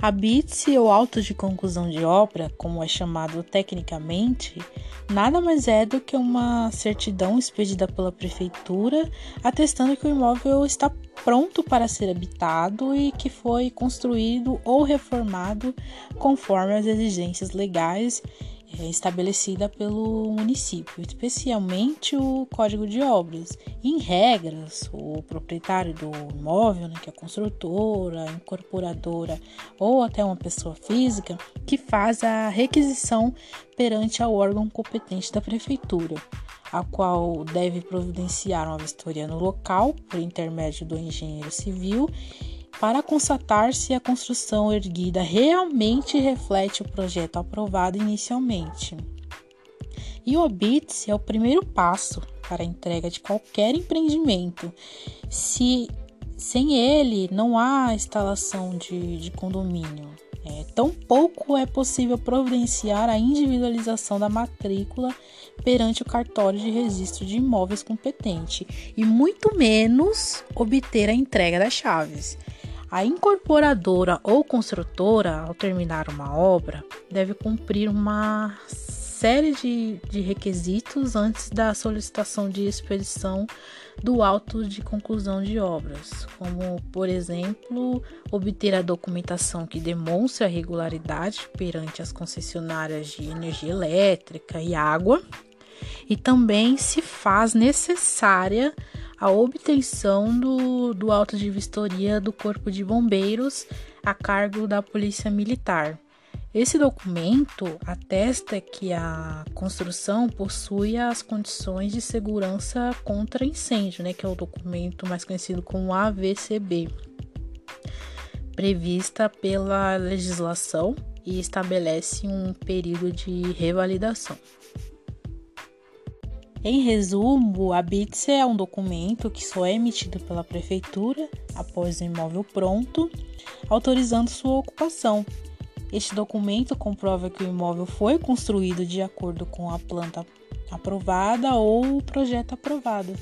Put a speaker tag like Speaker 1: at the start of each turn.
Speaker 1: A BITS, ou auto de conclusão de obra, como é chamado tecnicamente, nada mais é do que uma certidão expedida pela prefeitura atestando que o imóvel está pronto para ser habitado e que foi construído ou reformado conforme as exigências legais estabelecida pelo município, especialmente o Código de Obras. Em regras, o proprietário do imóvel, né, que é a construtora, a incorporadora ou até uma pessoa física, que faz a requisição perante ao órgão competente da prefeitura, a qual deve providenciar uma vistoria no local por intermédio do engenheiro civil para constatar se a construção erguida realmente reflete o projeto aprovado inicialmente. E o OBITS é o primeiro passo para a entrega de qualquer empreendimento. Se sem ele não há instalação de, de condomínio. É, tampouco é possível providenciar a individualização da matrícula perante o cartório de registro de imóveis competente e muito menos obter a entrega das chaves. A incorporadora ou construtora, ao terminar uma obra, deve cumprir uma série de, de requisitos antes da solicitação de expedição do auto de conclusão de obras, como, por exemplo, obter a documentação que demonstre a regularidade perante as concessionárias de energia elétrica e água, e também se faz necessária a obtenção do, do auto de vistoria do Corpo de Bombeiros a cargo da Polícia Militar. Esse documento atesta que a construção possui as condições de segurança contra incêndio, né, que é o documento mais conhecido como AVCB, prevista pela legislação e estabelece um período de revalidação. Em resumo, a BITS é um documento que só é emitido pela prefeitura após o imóvel pronto, autorizando sua ocupação. Este documento comprova que o imóvel foi construído de acordo com a planta aprovada ou o projeto aprovado.